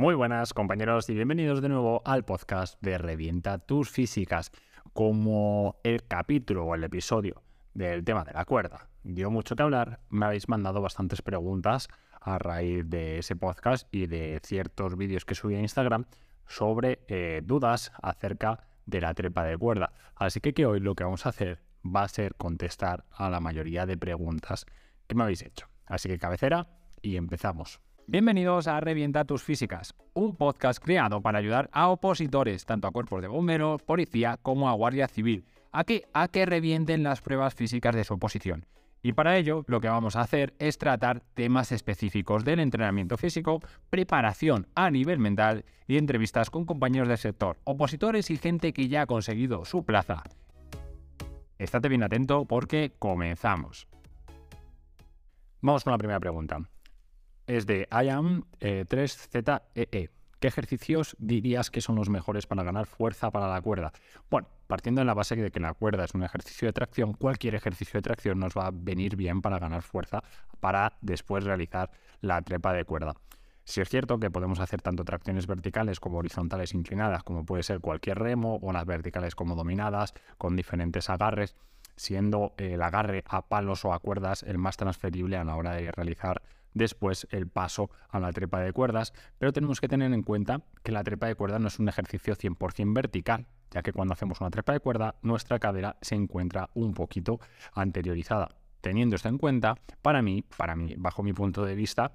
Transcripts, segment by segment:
Muy buenas compañeros y bienvenidos de nuevo al podcast de Revienta tus físicas. Como el capítulo o el episodio del tema de la cuerda dio mucho que hablar, me habéis mandado bastantes preguntas a raíz de ese podcast y de ciertos vídeos que subí a Instagram sobre eh, dudas acerca de la trepa de cuerda. Así que, que hoy lo que vamos a hacer va a ser contestar a la mayoría de preguntas que me habéis hecho. Así que cabecera y empezamos. Bienvenidos a Revienta tus físicas, un podcast creado para ayudar a opositores, tanto a cuerpos de bomberos, policía como a guardia civil, a que, a que revienten las pruebas físicas de su oposición. Y para ello lo que vamos a hacer es tratar temas específicos del entrenamiento físico, preparación a nivel mental y entrevistas con compañeros del sector, opositores y gente que ya ha conseguido su plaza. Estate bien atento porque comenzamos. Vamos con la primera pregunta. Es de IAM3ZEE. E. ¿Qué ejercicios dirías que son los mejores para ganar fuerza para la cuerda? Bueno, partiendo de la base de que la cuerda es un ejercicio de tracción, cualquier ejercicio de tracción nos va a venir bien para ganar fuerza para después realizar la trepa de cuerda. Si es cierto que podemos hacer tanto tracciones verticales como horizontales inclinadas, como puede ser cualquier remo, o las verticales como dominadas, con diferentes agarres, siendo el agarre a palos o a cuerdas el más transferible a la hora de realizar después el paso a la trepa de cuerdas, pero tenemos que tener en cuenta que la trepa de cuerda no es un ejercicio 100% vertical, ya que cuando hacemos una trepa de cuerda nuestra cadera se encuentra un poquito anteriorizada. Teniendo esto en cuenta, para mí, para mí, bajo mi punto de vista,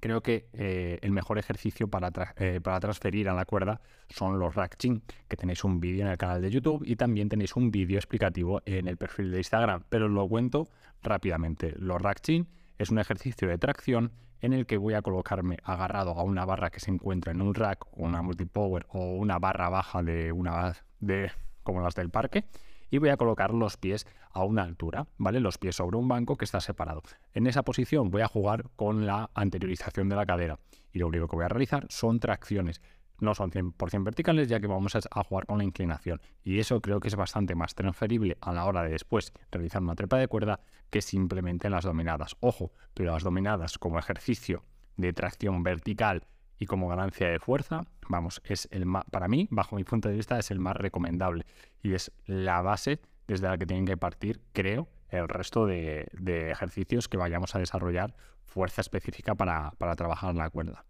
creo que eh, el mejor ejercicio para, eh, para, transferir a la cuerda son los rack chin, que tenéis un vídeo en el canal de YouTube y también tenéis un vídeo explicativo en el perfil de Instagram, pero lo cuento rápidamente. Los rack chin es un ejercicio de tracción en el que voy a colocarme agarrado a una barra que se encuentra en un rack una multipower o una barra baja de una de como las del parque y voy a colocar los pies a una altura, ¿vale? Los pies sobre un banco que está separado. En esa posición voy a jugar con la anteriorización de la cadera y lo único que voy a realizar son tracciones no son 100% verticales ya que vamos a jugar con la inclinación y eso creo que es bastante más transferible a la hora de después realizar una trepa de cuerda que simplemente las dominadas. Ojo, pero las dominadas como ejercicio de tracción vertical y como ganancia de fuerza, vamos, es el más, para mí, bajo mi punto de vista, es el más recomendable y es la base desde la que tienen que partir, creo, el resto de, ejercicios que vayamos a desarrollar fuerza específica para, para trabajar la cuerda.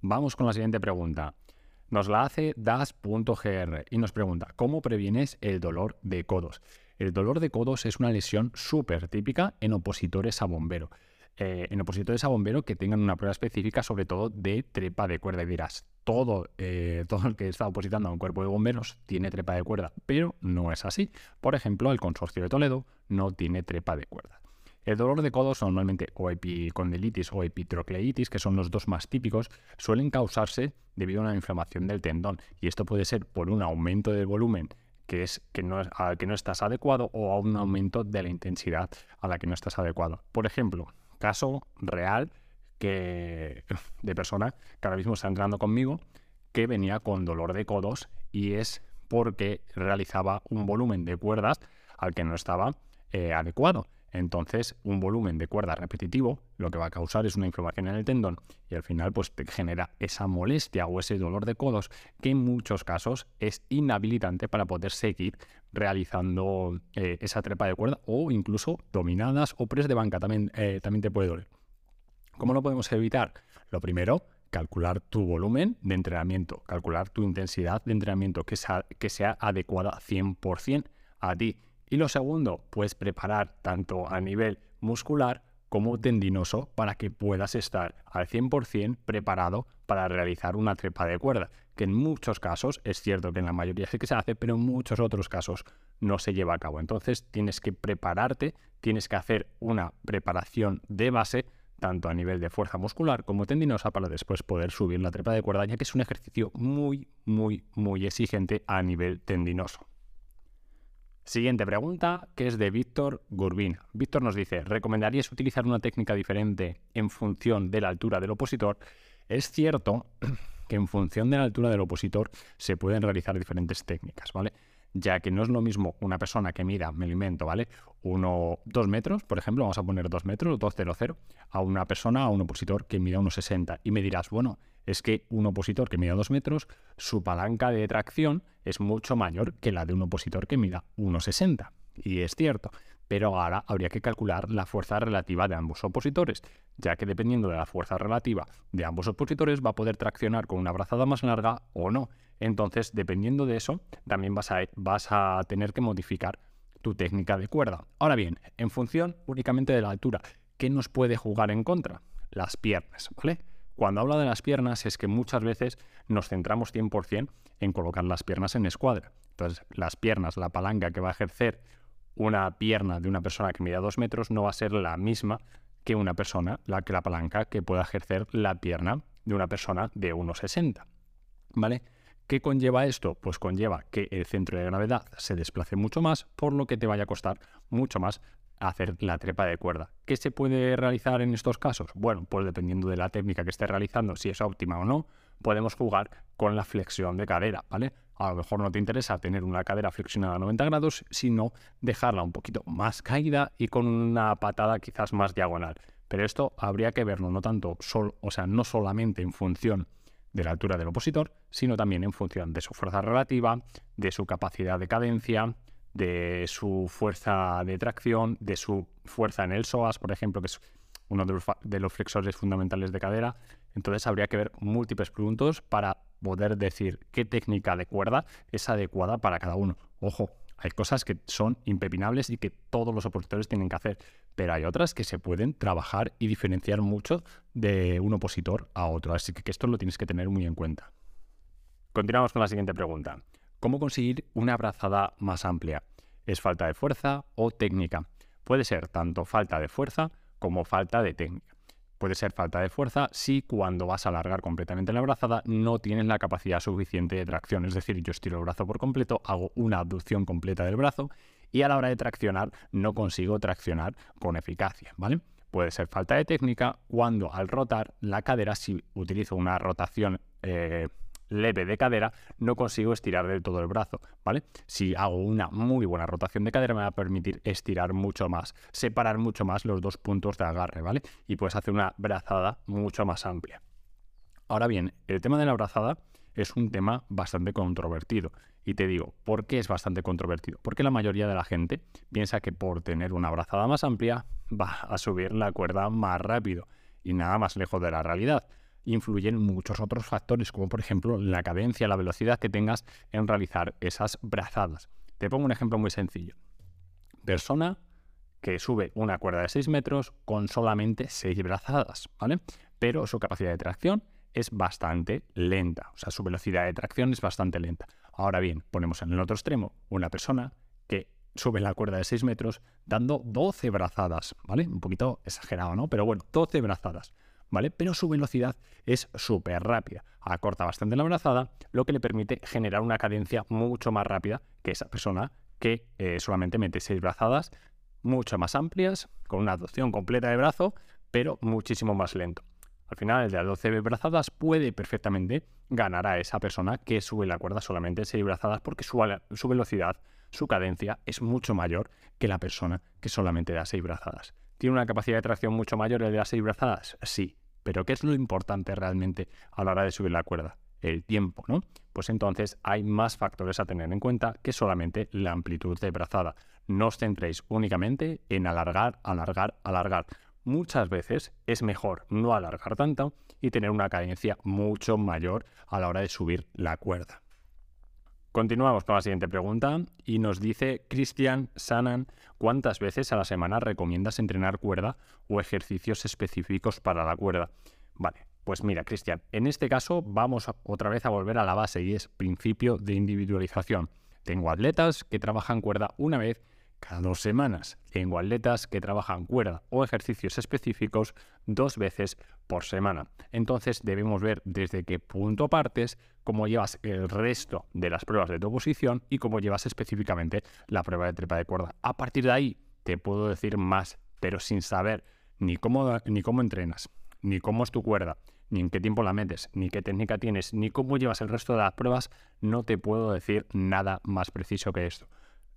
Vamos con la siguiente pregunta. Nos la hace das.gr y nos pregunta, ¿cómo previenes el dolor de codos? El dolor de codos es una lesión súper típica en opositores a bombero. Eh, en opositores a bombero que tengan una prueba específica, sobre todo de trepa de cuerda. Y dirás, todo, eh, todo el que está opositando a un cuerpo de bomberos tiene trepa de cuerda, pero no es así. Por ejemplo, el consorcio de Toledo no tiene trepa de cuerda. El dolor de codos normalmente o epicondilitis o epitrocleitis, que son los dos más típicos, suelen causarse debido a una inflamación del tendón y esto puede ser por un aumento del volumen que es que no, que no estás adecuado o a un aumento de la intensidad a la que no estás adecuado. Por ejemplo, caso real que de persona que ahora mismo está entrando conmigo que venía con dolor de codos y es porque realizaba un volumen de cuerdas al que no estaba eh, adecuado. Entonces, un volumen de cuerda repetitivo lo que va a causar es una inflamación en el tendón y al final pues te genera esa molestia o ese dolor de codos que en muchos casos es inhabilitante para poder seguir realizando eh, esa trepa de cuerda o incluso dominadas o press de banca también, eh, también te puede doler. ¿Cómo lo podemos evitar? Lo primero, calcular tu volumen de entrenamiento, calcular tu intensidad de entrenamiento que sea, que sea adecuada 100% a ti y lo segundo, pues preparar tanto a nivel muscular como tendinoso para que puedas estar al 100% preparado para realizar una trepa de cuerda, que en muchos casos, es cierto que en la mayoría sí que se hace, pero en muchos otros casos no se lleva a cabo. Entonces tienes que prepararte, tienes que hacer una preparación de base, tanto a nivel de fuerza muscular como tendinosa, para después poder subir la trepa de cuerda, ya que es un ejercicio muy, muy, muy exigente a nivel tendinoso. Siguiente pregunta, que es de Víctor Gurbín. Víctor nos dice, ¿recomendarías utilizar una técnica diferente en función de la altura del opositor? Es cierto que en función de la altura del opositor se pueden realizar diferentes técnicas, ¿vale? Ya que no es lo mismo una persona que mida, me lo invento, ¿vale? Uno, dos metros, por ejemplo, vamos a poner dos metros, 200, a una persona, a un opositor que mida unos 60. Y me dirás, bueno, es que un opositor que mida dos metros, su palanca de tracción es mucho mayor que la de un opositor que mida 1,60. Y es cierto, pero ahora habría que calcular la fuerza relativa de ambos opositores, ya que dependiendo de la fuerza relativa de ambos opositores va a poder traccionar con una brazada más larga o no. Entonces, dependiendo de eso, también vas a, vas a tener que modificar tu técnica de cuerda. Ahora bien, en función únicamente de la altura, ¿qué nos puede jugar en contra? Las piernas, ¿vale? Cuando hablo de las piernas es que muchas veces nos centramos 100% en colocar las piernas en escuadra. Entonces, las piernas, la palanca que va a ejercer una pierna de una persona que mide dos metros no va a ser la misma que una persona, la que la palanca que pueda ejercer la pierna de una persona de 1,60. ¿Vale? ¿Qué conlleva esto? Pues conlleva que el centro de gravedad se desplace mucho más, por lo que te vaya a costar mucho más hacer la trepa de cuerda. ¿Qué se puede realizar en estos casos? Bueno, pues dependiendo de la técnica que esté realizando, si es óptima o no, podemos jugar con la flexión de cadera, ¿vale? A lo mejor no te interesa tener una cadera flexionada a 90 grados, sino dejarla un poquito más caída y con una patada quizás más diagonal. Pero esto habría que verlo no tanto, o sea, no solamente en función de la altura del opositor, sino también en función de su fuerza relativa, de su capacidad de cadencia, de su fuerza de tracción, de su fuerza en el psoas, por ejemplo, que es uno de los, flexores fundamentales de cadera. Entonces habría que ver múltiples puntos para poder decir qué técnica de cuerda es adecuada para cada uno. Ojo, hay cosas que son impepinables y que todos los opositores tienen que hacer, pero hay otras que se pueden trabajar y diferenciar mucho de un opositor a otro. Así que esto lo tienes que tener muy en cuenta. Continuamos con la siguiente pregunta. ¿Cómo conseguir una abrazada más amplia? ¿Es falta de fuerza o técnica? Puede ser tanto falta de fuerza como falta de técnica. Puede ser falta de fuerza si cuando vas a alargar completamente la abrazada no tienes la capacidad suficiente de tracción. Es decir, yo estiro el brazo por completo, hago una abducción completa del brazo y a la hora de traccionar no consigo traccionar con eficacia, ¿vale? Puede ser falta de técnica cuando al rotar la cadera, si utilizo una rotación eh, leve de cadera, no consigo estirar del todo el brazo, ¿vale? Si hago una muy buena rotación de cadera me va a permitir estirar mucho más, separar mucho más los dos puntos de agarre, ¿vale? Y puedes hacer una brazada mucho más amplia. Ahora bien, el tema de la brazada es un tema bastante controvertido. Y te digo, ¿por qué es bastante controvertido? Porque la mayoría de la gente piensa que por tener una brazada más amplia va a subir la cuerda más rápido. Y nada más lejos de la realidad influyen muchos otros factores, como por ejemplo la cadencia, la velocidad que tengas en realizar esas brazadas. Te pongo un ejemplo muy sencillo. Persona que sube una cuerda de 6 metros con solamente 6 brazadas, ¿vale? Pero su capacidad de tracción es bastante lenta, o sea, su velocidad de tracción es bastante lenta. Ahora bien, ponemos en el otro extremo una persona que sube la cuerda de 6 metros dando 12 brazadas, ¿vale? Un poquito exagerado, ¿no? Pero bueno, 12 brazadas. ¿vale? Pero su velocidad es súper rápida. Acorta bastante la brazada, lo que le permite generar una cadencia mucho más rápida que esa persona que eh, solamente mete seis brazadas mucho más amplias, con una adopción completa de brazo, pero muchísimo más lento. Al final, el de las 12 brazadas puede perfectamente ganar a esa persona que sube la cuerda solamente 6 brazadas porque su, velocidad, su cadencia es mucho mayor que la persona que solamente da 6 brazadas. ¿Tiene una capacidad de tracción mucho mayor el de las seis brazadas? Sí. Pero ¿qué es lo importante realmente a la hora de subir la cuerda? El tiempo, ¿no? Pues entonces hay más factores a tener en cuenta que solamente la amplitud de brazada. No os centréis únicamente en alargar, alargar, alargar. Muchas veces es mejor no alargar tanto y tener una cadencia mucho mayor a la hora de subir la cuerda. Continuamos con la siguiente pregunta y nos dice Cristian Sanan, ¿cuántas veces a la semana recomiendas entrenar cuerda o ejercicios específicos para la cuerda? Vale, pues mira, Cristian, en este caso vamos otra vez a volver a la base y es principio de individualización. Tengo atletas que trabajan cuerda una vez cada dos semanas. Tengo atletas que trabajan cuerda o ejercicios específicos dos veces por semana. Entonces debemos ver desde qué punto partes, cómo llevas el resto de las pruebas de tu posición y cómo llevas específicamente la prueba de trepa de cuerda. A partir de ahí te puedo decir más, pero sin saber ni cómo, ni cómo entrenas, ni cómo es tu cuerda, ni en qué tiempo la metes, ni qué técnica tienes, ni cómo llevas el resto de las pruebas, no te puedo decir nada más preciso que esto.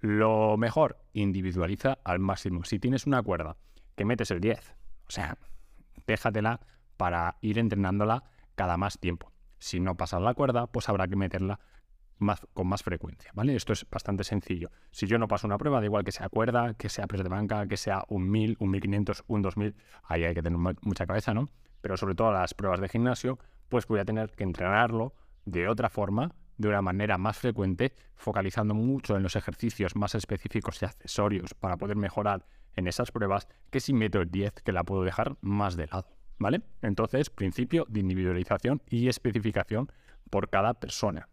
Lo mejor, individualiza al máximo. Si tienes una cuerda que metes el 10, o sea, déjatela para ir entrenándola cada más tiempo. Si no pasas la cuerda, pues habrá que meterla más, con más frecuencia, ¿vale? Esto es bastante sencillo. Si yo no paso una prueba, da igual que sea cuerda, que sea press de banca, que sea un 1000, un 1500, un 2000, ahí hay que tener mucha cabeza, ¿no? Pero sobre todo las pruebas de gimnasio, pues voy a tener que entrenarlo de otra forma, de una manera más frecuente, focalizando mucho en los ejercicios más específicos y accesorios para poder mejorar en esas pruebas, que si meto el 10, que la puedo dejar más de lado, ¿vale? Entonces, principio de individualización y especificación por cada persona.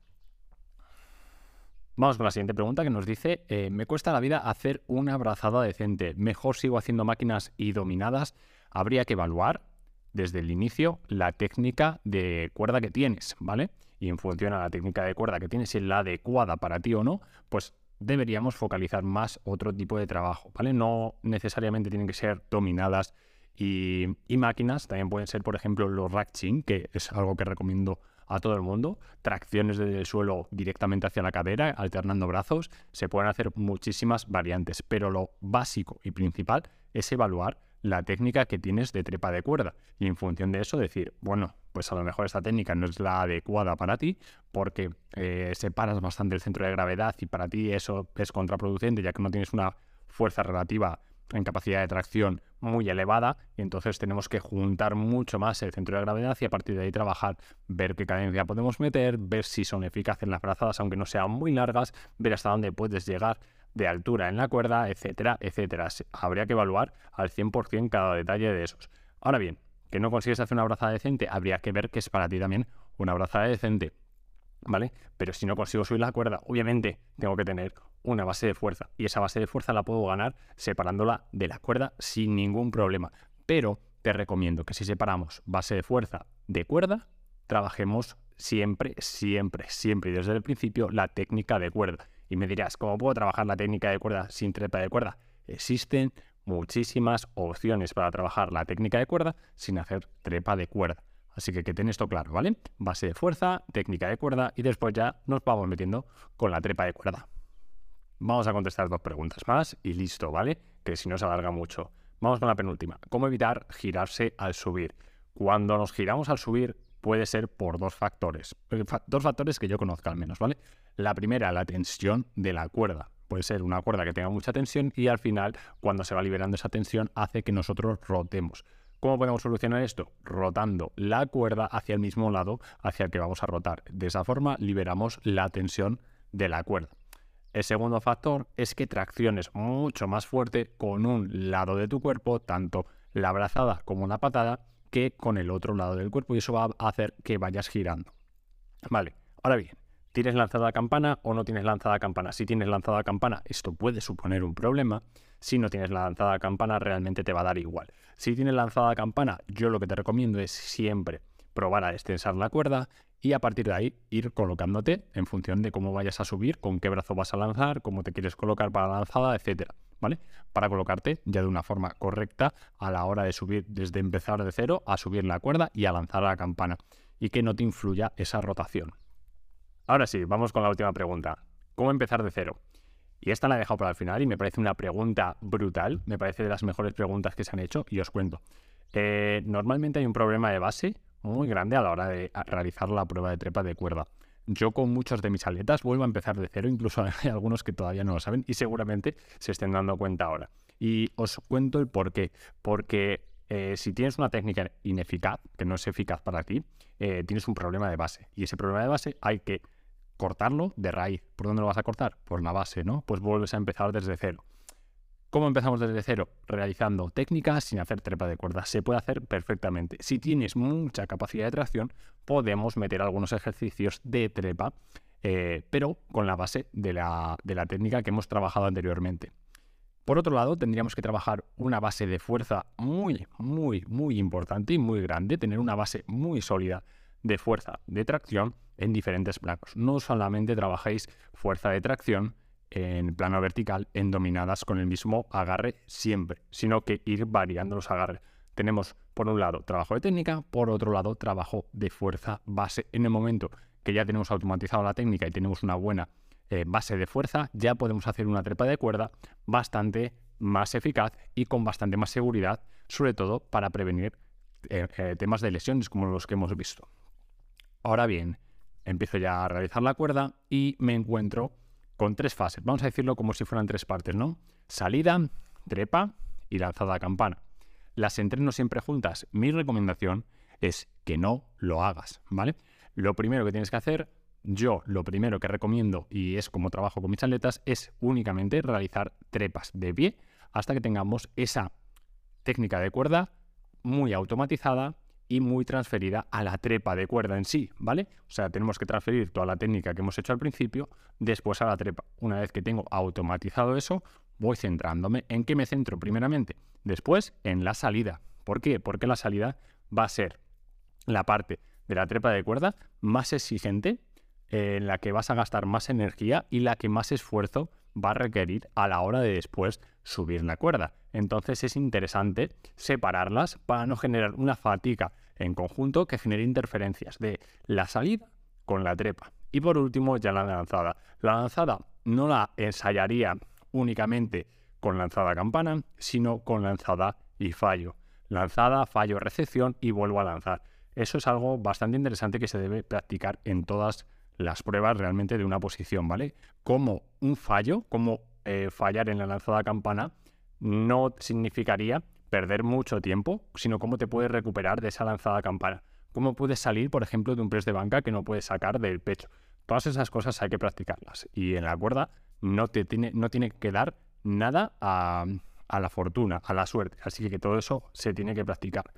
Vamos con la siguiente pregunta que nos dice, eh, me cuesta la vida hacer una abrazada decente, mejor sigo haciendo máquinas y dominadas, habría que evaluar desde el inicio la técnica de cuerda que tienes, ¿vale? Y en función a la técnica de cuerda que tienes, si es la adecuada para ti o no, pues deberíamos focalizar más otro tipo de trabajo, ¿vale? No necesariamente tienen que ser dominadas y, máquinas, también pueden ser, por ejemplo, los rack que es algo que recomiendo a todo el mundo, tracciones desde el suelo directamente hacia la cadera, alternando brazos, se pueden hacer muchísimas variantes, pero lo básico y principal es evaluar la técnica que tienes de trepa de cuerda y en función de eso decir, bueno, pues a lo mejor esta técnica no es la adecuada para ti porque eh, separas bastante el centro de gravedad y para ti eso es contraproducente ya que no tienes una fuerza relativa en capacidad de tracción muy elevada y entonces tenemos que juntar mucho más el centro de gravedad y a partir de ahí trabajar, ver qué cadencia podemos meter, ver si son eficaces las brazadas aunque no sean muy largas, ver hasta dónde puedes llegar de altura en la cuerda, etcétera, etcétera. Habría que evaluar al 100% cada detalle de esos. Ahora bien, que no consigues hacer una brazada decente, habría que ver que es para ti también una brazada decente. ¿Vale? Pero si no consigo subir la cuerda, obviamente tengo que tener una base de fuerza. Y esa base de fuerza la puedo ganar separándola de la cuerda sin ningún problema. Pero te recomiendo que si separamos base de fuerza de cuerda, trabajemos siempre, siempre, siempre y desde el principio la técnica de cuerda. Y me dirás, ¿cómo puedo trabajar la técnica de cuerda sin trepa de cuerda? Existen muchísimas opciones para trabajar la técnica de cuerda sin hacer trepa de cuerda. Así que que ten esto claro, ¿vale? Base de fuerza, técnica de cuerda y después ya nos vamos metiendo con la trepa de cuerda. Vamos a contestar dos preguntas más y listo, ¿vale? Que si no se alarga mucho. Vamos con la penúltima. ¿Cómo evitar girarse al subir? Cuando nos giramos al subir puede ser por dos factores. Eh, dos factores que yo conozco al menos, ¿vale? La primera, la tensión de la cuerda. Puede ser una cuerda que tenga mucha tensión y al final, cuando se va liberando esa tensión, hace que nosotros rotemos. ¿Cómo podemos solucionar esto? Rotando la cuerda hacia el mismo lado hacia el que vamos a rotar. De esa forma liberamos la tensión de la cuerda. El segundo factor es que tracciones mucho más fuerte con un lado de tu cuerpo, tanto la brazada como la patada, que con el otro lado del cuerpo y eso va a hacer que vayas girando. Vale, ahora bien, ¿tienes lanzada campana o no tienes lanzada campana? Si tienes lanzada campana, esto puede suponer un problema. Si no tienes lanzada campana, realmente te va a dar igual. Si tienes lanzada campana, yo lo que te recomiendo es siempre probar a extensar la cuerda y a partir de ahí ir colocándote en función de cómo vayas a subir, con qué brazo vas a lanzar, cómo te quieres colocar para la lanzada, etcétera, ¿vale? Para colocarte ya de una forma correcta a la hora de subir desde empezar de cero a subir la cuerda y a lanzar la campana y que no te influya esa rotación. Ahora sí, vamos con la última pregunta. ¿Cómo empezar de cero? Y esta la he dejado para el final y me parece una pregunta brutal, me parece de las mejores preguntas que se han hecho y os cuento. Eh, normalmente hay un problema de base muy grande a la hora de realizar la prueba de trepa de cuerda. Yo con muchos de mis atletas vuelvo a empezar de cero, incluso hay algunos que todavía no lo saben y seguramente se estén dando cuenta ahora. Y os cuento el por qué. Porque eh, si tienes una técnica ineficaz, que no es eficaz para ti, eh, tienes un problema de base. Y ese problema de base hay que cortarlo de raíz. ¿Por dónde lo vas a cortar? Por la base, ¿no? Pues vuelves a empezar desde cero. ¿Cómo empezamos desde cero? Realizando técnicas sin hacer trepa de cuerda. Se puede hacer perfectamente. Si tienes mucha capacidad de tracción, podemos meter algunos ejercicios de trepa, eh, pero con la base de la, de la técnica que hemos trabajado anteriormente. Por otro lado, tendríamos que trabajar una base de fuerza muy, muy, muy importante y muy grande, tener una base muy sólida de fuerza de tracción en diferentes planos. No solamente trabajéis fuerza de tracción, en plano vertical en dominadas con el mismo agarre siempre, sino que ir variando los agarres. Tenemos por un lado, trabajo de técnica, por otro lado, trabajo de fuerza base. En el momento que ya tenemos automatizado la técnica y tenemos una buena eh, base de fuerza, ya podemos hacer una trepa de cuerda bastante más eficaz y con bastante más seguridad, sobre todo para prevenir eh, eh, temas de lesiones como los que hemos visto. Ahora bien, empiezo ya a realizar la cuerda y me encuentro con tres fases. Vamos a decirlo como si fueran tres partes, ¿no? Salida, trepa y lanzada a campana. Las entreno siempre juntas. Mi recomendación es que no lo hagas, ¿vale? Lo primero que tienes que hacer, yo lo primero que recomiendo y es como trabajo con mis atletas, es únicamente realizar trepas de pie hasta que tengamos esa técnica de cuerda muy automatizada y muy transferida a la trepa de cuerda en sí, ¿vale? O sea, tenemos que transferir toda la técnica que hemos hecho al principio después a la trepa. Una vez que tengo automatizado eso, voy centrándome en qué me centro primeramente, después en la salida. ¿Por qué? Porque la salida va a ser la parte de la trepa de cuerda más exigente, en la que vas a gastar más energía y la que más esfuerzo va a requerir a la hora de después subir la cuerda. Entonces es interesante separarlas para no generar una fatiga en conjunto que genere interferencias de la salida con la trepa. Y por último ya la lanzada. La lanzada no la ensayaría únicamente con lanzada campana, sino con lanzada y fallo. Lanzada, fallo, recepción y vuelvo a lanzar. Eso es algo bastante interesante que se debe practicar en todas las pruebas realmente de una posición, ¿vale? Como un fallo, como eh, fallar en la lanzada campana, no significaría perder mucho tiempo, sino cómo te puedes recuperar de esa lanzada campana. Cómo puedes salir, por ejemplo, de un press de banca que no puedes sacar del pecho. Todas esas cosas hay que practicarlas. Y en la cuerda no, te tiene, no tiene que dar nada a, a la fortuna, a la suerte. Así que todo eso se tiene que practicar.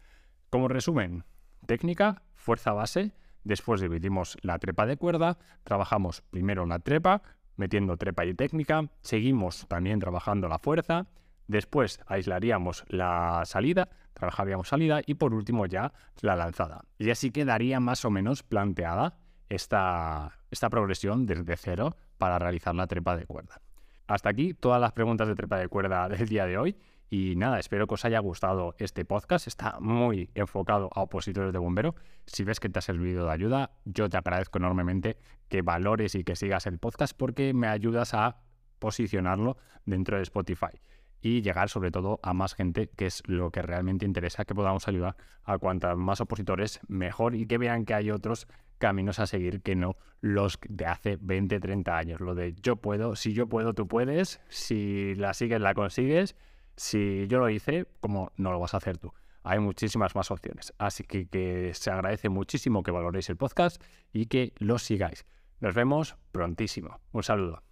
Como resumen, técnica, fuerza base, Después dividimos la trepa de cuerda, trabajamos primero la trepa, metiendo trepa y técnica, seguimos también trabajando la fuerza, después aislaríamos la salida, trabajaríamos salida y por último ya la lanzada. Y así quedaría más o menos planteada esta, esta progresión desde cero para realizar la trepa de cuerda. Hasta aquí todas las preguntas de trepa de cuerda del día de hoy. Y nada, espero que os haya gustado este podcast. Está muy enfocado a opositores de bombero. Si ves que te ha servido de ayuda, yo te agradezco enormemente que valores y que sigas el podcast porque me ayudas a posicionarlo dentro de Spotify y llegar sobre todo a más gente, que es lo que realmente interesa, que podamos ayudar a cuantos más opositores mejor y que vean que hay otros caminos a seguir que no los de hace 20, 30 años. Lo de yo puedo, si yo puedo, tú puedes, si la sigues, la consigues si yo lo hice, ¿cómo no lo vas a hacer tú? Hay muchísimas más opciones. Así que, que se agradece muchísimo que valoréis el podcast y que lo sigáis. Nos vemos prontísimo. Un saludo.